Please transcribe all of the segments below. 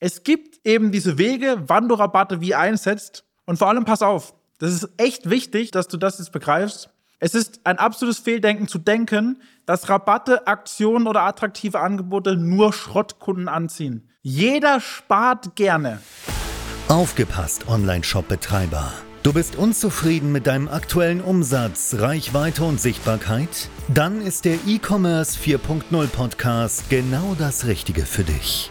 Es gibt eben diese Wege, wann du Rabatte wie einsetzt. Und vor allem pass auf, das ist echt wichtig, dass du das jetzt begreifst. Es ist ein absolutes Fehldenken zu denken, dass Rabatte, Aktionen oder attraktive Angebote nur Schrottkunden anziehen. Jeder spart gerne. Aufgepasst, Online-Shop-Betreiber. Du bist unzufrieden mit deinem aktuellen Umsatz, Reichweite und Sichtbarkeit? Dann ist der E-Commerce 4.0 Podcast genau das Richtige für dich.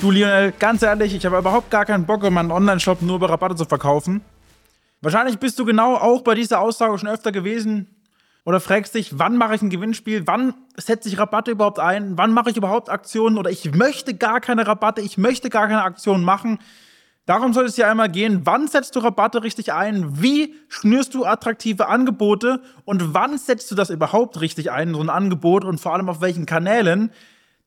Du Lionel, ganz ehrlich, ich habe überhaupt gar keinen Bock, um meinen Online-Shop nur über Rabatte zu verkaufen. Wahrscheinlich bist du genau auch bei dieser Aussage schon öfter gewesen oder fragst dich, wann mache ich ein Gewinnspiel, wann setze ich Rabatte überhaupt ein, wann mache ich überhaupt Aktionen? Oder ich möchte gar keine Rabatte, ich möchte gar keine Aktionen machen. Darum soll es ja einmal gehen, wann setzt du Rabatte richtig ein, wie schnürst du attraktive Angebote? Und wann setzt du das überhaupt richtig ein, so ein Angebot? Und vor allem auf welchen Kanälen.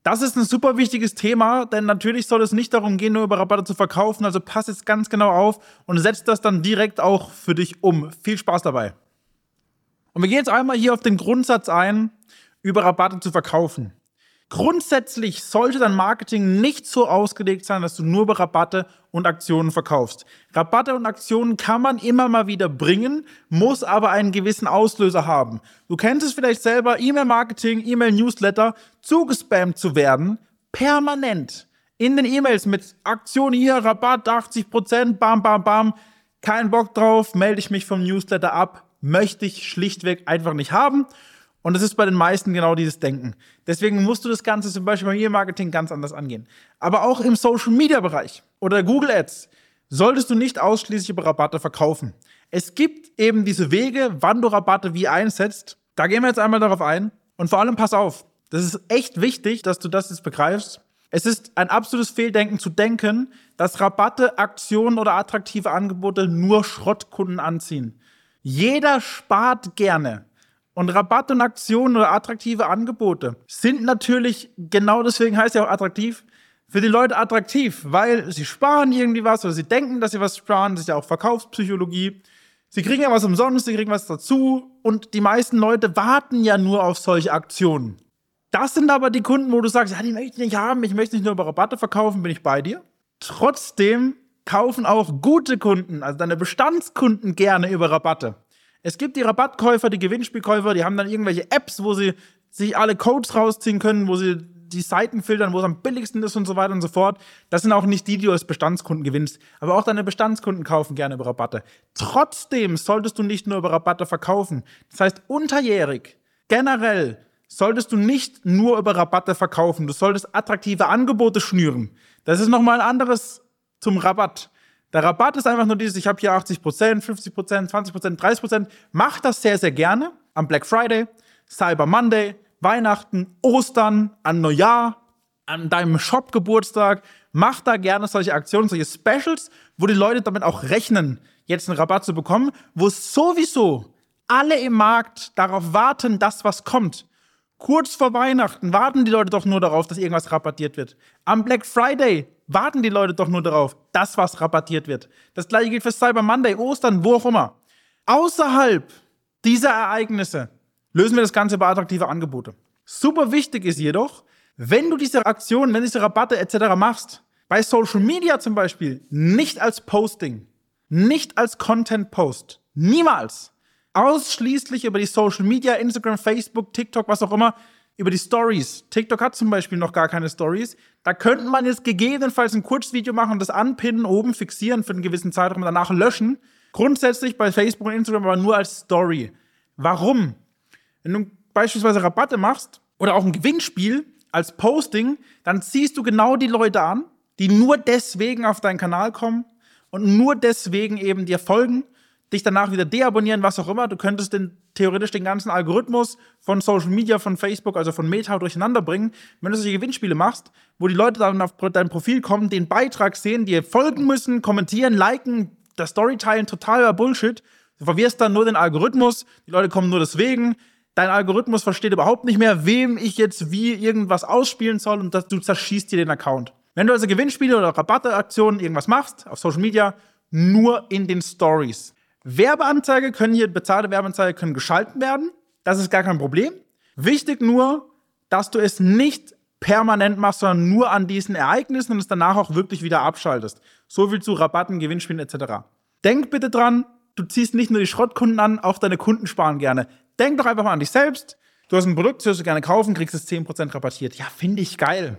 Das ist ein super wichtiges Thema, denn natürlich soll es nicht darum gehen, nur über Rabatte zu verkaufen. Also pass jetzt ganz genau auf und setz das dann direkt auch für dich um. Viel Spaß dabei. Und wir gehen jetzt einmal hier auf den Grundsatz ein, über Rabatte zu verkaufen. Grundsätzlich sollte dein Marketing nicht so ausgelegt sein, dass du nur über Rabatte und Aktionen verkaufst. Rabatte und Aktionen kann man immer mal wieder bringen, muss aber einen gewissen Auslöser haben. Du kennst es vielleicht selber, E-Mail-Marketing, E-Mail-Newsletter, zugespammt zu werden, permanent. In den E-Mails mit Aktion hier, Rabatt 80%, bam, bam, bam. Kein Bock drauf, melde ich mich vom Newsletter ab, möchte ich schlichtweg einfach nicht haben. Und das ist bei den meisten genau dieses Denken. Deswegen musst du das Ganze zum Beispiel beim E-Marketing ganz anders angehen. Aber auch im Social-Media-Bereich oder Google Ads solltest du nicht ausschließlich über Rabatte verkaufen. Es gibt eben diese Wege, wann du Rabatte wie einsetzt. Da gehen wir jetzt einmal darauf ein. Und vor allem pass auf, das ist echt wichtig, dass du das jetzt begreifst. Es ist ein absolutes Fehldenken zu denken, dass Rabatte, Aktionen oder attraktive Angebote nur Schrottkunden anziehen. Jeder spart gerne. Und Rabatt und Aktionen oder attraktive Angebote sind natürlich, genau deswegen heißt ja auch attraktiv, für die Leute attraktiv, weil sie sparen irgendwie was oder sie denken, dass sie was sparen. Das ist ja auch Verkaufspsychologie. Sie kriegen ja was umsonst, sie kriegen was dazu. Und die meisten Leute warten ja nur auf solche Aktionen. Das sind aber die Kunden, wo du sagst, ja, die möchte ich nicht haben, ich möchte nicht nur über Rabatte verkaufen, bin ich bei dir. Trotzdem kaufen auch gute Kunden, also deine Bestandskunden gerne über Rabatte. Es gibt die Rabattkäufer, die Gewinnspielkäufer, die haben dann irgendwelche Apps, wo sie sich alle Codes rausziehen können, wo sie die Seiten filtern, wo es am billigsten ist und so weiter und so fort. Das sind auch nicht die, die du als Bestandskunden gewinnst. Aber auch deine Bestandskunden kaufen gerne über Rabatte. Trotzdem solltest du nicht nur über Rabatte verkaufen. Das heißt, unterjährig, generell, solltest du nicht nur über Rabatte verkaufen. Du solltest attraktive Angebote schnüren. Das ist nochmal ein anderes zum Rabatt. Der Rabatt ist einfach nur dieses, ich habe hier 80%, 50%, 20%, 30%. Mach das sehr, sehr gerne am Black Friday, Cyber Monday, Weihnachten, Ostern, an Neujahr, an deinem Shop-Geburtstag. Mach da gerne solche Aktionen, solche Specials, wo die Leute damit auch rechnen, jetzt einen Rabatt zu bekommen, wo sowieso alle im Markt darauf warten, dass was kommt. Kurz vor Weihnachten warten die Leute doch nur darauf, dass irgendwas rabattiert wird. Am Black Friday warten die Leute doch nur darauf, dass was rabattiert wird. Das gleiche gilt für Cyber Monday, Ostern, wo auch immer. Außerhalb dieser Ereignisse lösen wir das Ganze über attraktive Angebote. Super wichtig ist jedoch, wenn du diese Aktionen, wenn du diese Rabatte etc. machst, bei Social Media zum Beispiel, nicht als Posting, nicht als Content Post, niemals, ausschließlich über die Social Media, Instagram, Facebook, TikTok, was auch immer, über die Stories. TikTok hat zum Beispiel noch gar keine Stories. Da könnte man jetzt gegebenenfalls ein Kurzvideo machen, das anpinnen, oben fixieren für einen gewissen Zeitraum, danach löschen. Grundsätzlich bei Facebook und Instagram aber nur als Story. Warum? Wenn du beispielsweise Rabatte machst oder auch ein Gewinnspiel als Posting, dann ziehst du genau die Leute an, die nur deswegen auf deinen Kanal kommen und nur deswegen eben dir folgen dich danach wieder deabonnieren, was auch immer. Du könntest den theoretisch den ganzen Algorithmus von Social Media, von Facebook, also von Meta durcheinander bringen, wenn du solche Gewinnspiele machst, wo die Leute dann auf dein Profil kommen, den Beitrag sehen, dir folgen müssen, kommentieren, liken, das Story teilen, totaler Bullshit. Du verwirrst dann nur den Algorithmus, die Leute kommen nur deswegen. Dein Algorithmus versteht überhaupt nicht mehr, wem ich jetzt wie irgendwas ausspielen soll und das, du zerschießt dir den Account. Wenn du also Gewinnspiele oder Rabatteaktionen irgendwas machst auf Social Media, nur in den Stories. Werbeanzeige können hier, bezahlte Werbeanzeige können geschalten werden. Das ist gar kein Problem. Wichtig nur, dass du es nicht permanent machst, sondern nur an diesen Ereignissen und es danach auch wirklich wieder abschaltest. So viel zu Rabatten, Gewinnspielen etc. Denk bitte dran, du ziehst nicht nur die Schrottkunden an, auch deine Kunden sparen gerne. Denk doch einfach mal an dich selbst. Du hast ein Produkt, das du gerne kaufen, kriegst es 10% rabattiert. Ja, finde ich geil.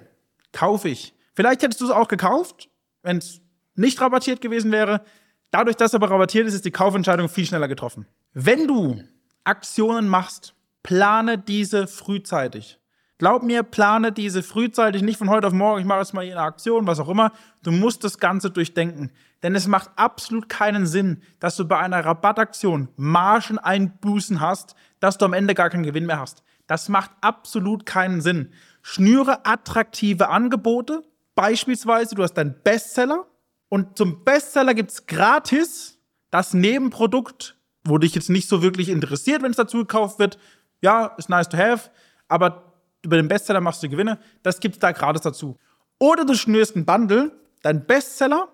Kaufe ich. Vielleicht hättest du es auch gekauft, wenn es nicht rabattiert gewesen wäre. Dadurch, dass aber rabattiert ist, ist die Kaufentscheidung viel schneller getroffen. Wenn du Aktionen machst, plane diese frühzeitig. Glaub mir, plane diese frühzeitig, nicht von heute auf morgen, ich mache jetzt mal hier eine Aktion, was auch immer. Du musst das Ganze durchdenken. Denn es macht absolut keinen Sinn, dass du bei einer Rabattaktion Margen einbußen hast, dass du am Ende gar keinen Gewinn mehr hast. Das macht absolut keinen Sinn. Schnüre attraktive Angebote. Beispielsweise, du hast deinen Bestseller, und zum Bestseller gibt's gratis das Nebenprodukt, wo dich jetzt nicht so wirklich interessiert, wenn es dazu gekauft wird. Ja, ist nice to have, aber über den Bestseller machst du Gewinne. Das gibt's da gratis dazu. Oder du schnürst ein Bundle, dein Bestseller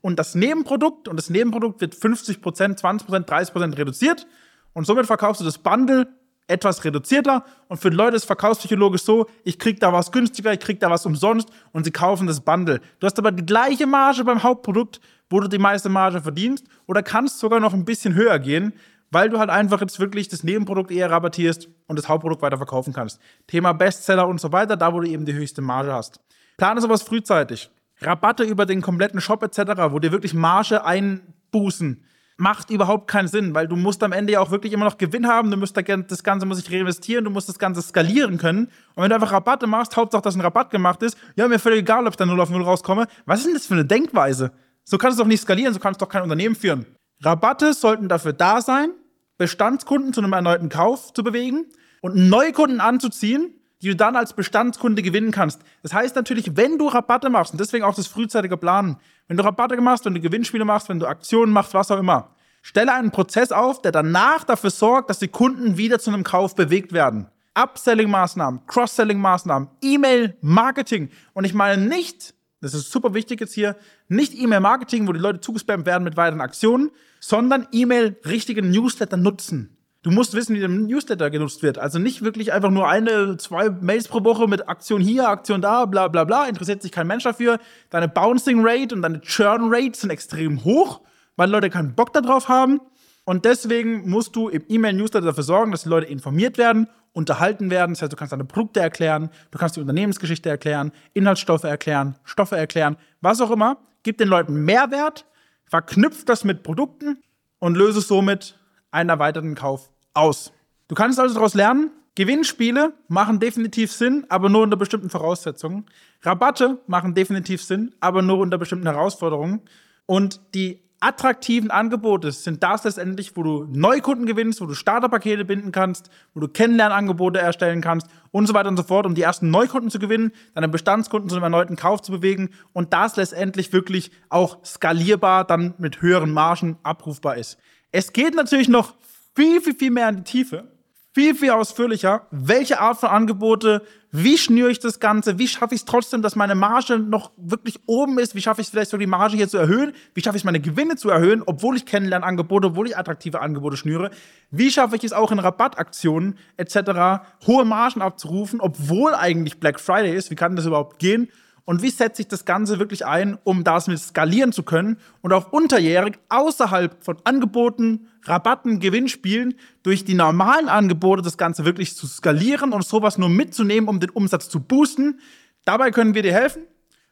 und das Nebenprodukt und das Nebenprodukt wird 50%, 20%, 30% reduziert und somit verkaufst du das Bundle etwas reduzierter und für die Leute ist verkaufspsychologisch so, ich krieg da was günstiger, ich krieg da was umsonst und sie kaufen das Bundle. Du hast aber die gleiche Marge beim Hauptprodukt, wo du die meiste Marge verdienst oder kannst sogar noch ein bisschen höher gehen, weil du halt einfach jetzt wirklich das Nebenprodukt eher rabattierst und das Hauptprodukt weiter verkaufen kannst. Thema Bestseller und so weiter, da wo du eben die höchste Marge hast. Plane sowas frühzeitig. Rabatte über den kompletten Shop etc., wo dir wirklich Marge einbußen macht überhaupt keinen Sinn, weil du musst am Ende ja auch wirklich immer noch Gewinn haben, du musst das Ganze muss sich reinvestieren, du musst das Ganze skalieren können. Und wenn du einfach Rabatte machst, Hauptsache, dass ein Rabatt gemacht ist, ja, mir völlig egal, ob ich da 0 auf 0 rauskomme. Was ist denn das für eine Denkweise? So kannst du doch nicht skalieren, so kannst du doch kein Unternehmen führen. Rabatte sollten dafür da sein, Bestandskunden zu einem erneuten Kauf zu bewegen und neue Kunden anzuziehen, die du dann als Bestandskunde gewinnen kannst. Das heißt natürlich, wenn du Rabatte machst, und deswegen auch das frühzeitige Planen, wenn du Rabatte machst, wenn du Gewinnspiele machst, wenn du Aktionen machst, was auch immer, stelle einen Prozess auf, der danach dafür sorgt, dass die Kunden wieder zu einem Kauf bewegt werden. Upselling-Maßnahmen, Cross-Selling-Maßnahmen, E-Mail-Marketing. Und ich meine nicht, das ist super wichtig jetzt hier, nicht E-Mail-Marketing, wo die Leute zugespammt werden mit weiteren Aktionen, sondern E-Mail richtige Newsletter nutzen. Du musst wissen, wie der Newsletter genutzt wird. Also nicht wirklich einfach nur eine, zwei Mails pro Woche mit Aktion hier, Aktion da, bla bla bla. Interessiert sich kein Mensch dafür. Deine Bouncing Rate und deine Churn Rate sind extrem hoch, weil Leute keinen Bock darauf haben. Und deswegen musst du im E-Mail-Newsletter dafür sorgen, dass die Leute informiert werden, unterhalten werden. Das heißt, du kannst deine Produkte erklären, du kannst die Unternehmensgeschichte erklären, Inhaltsstoffe erklären, Stoffe erklären, was auch immer. Gib den Leuten Mehrwert, verknüpft das mit Produkten und löse somit einen erweiterten Kauf aus. Du kannst also daraus lernen, Gewinnspiele machen definitiv Sinn, aber nur unter bestimmten Voraussetzungen. Rabatte machen definitiv Sinn, aber nur unter bestimmten Herausforderungen. Und die attraktiven Angebote sind das letztendlich, wo du Neukunden gewinnst, wo du Starterpakete binden kannst, wo du Kennenlernangebote erstellen kannst und so weiter und so fort, um die ersten Neukunden zu gewinnen, deine Bestandskunden zu einem erneuten Kauf zu bewegen und das letztendlich wirklich auch skalierbar dann mit höheren Margen abrufbar ist. Es geht natürlich noch viel, viel, viel mehr in die Tiefe, viel, viel ausführlicher. Welche Art von Angebote, wie schnüre ich das Ganze, wie schaffe ich es trotzdem, dass meine Marge noch wirklich oben ist, wie schaffe ich es vielleicht so die Marge hier zu erhöhen, wie schaffe ich es meine Gewinne zu erhöhen, obwohl ich Kennenlernangebote, obwohl ich attraktive Angebote schnüre, wie schaffe ich es auch in Rabattaktionen etc. hohe Margen abzurufen, obwohl eigentlich Black Friday ist, wie kann das überhaupt gehen? Und wie setze ich das Ganze wirklich ein, um das mit skalieren zu können und auch unterjährig außerhalb von Angeboten, Rabatten, Gewinnspielen durch die normalen Angebote das Ganze wirklich zu skalieren und sowas nur mitzunehmen, um den Umsatz zu boosten. Dabei können wir dir helfen.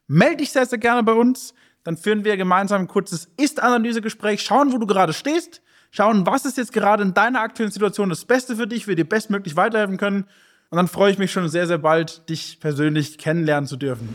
Melde dich sehr, sehr gerne bei uns. Dann führen wir gemeinsam ein kurzes Ist-Analysegespräch, schauen, wo du gerade stehst, schauen, was ist jetzt gerade in deiner aktuellen Situation das Beste für dich, wir dir bestmöglich weiterhelfen können und dann freue ich mich schon sehr, sehr bald, dich persönlich kennenlernen zu dürfen.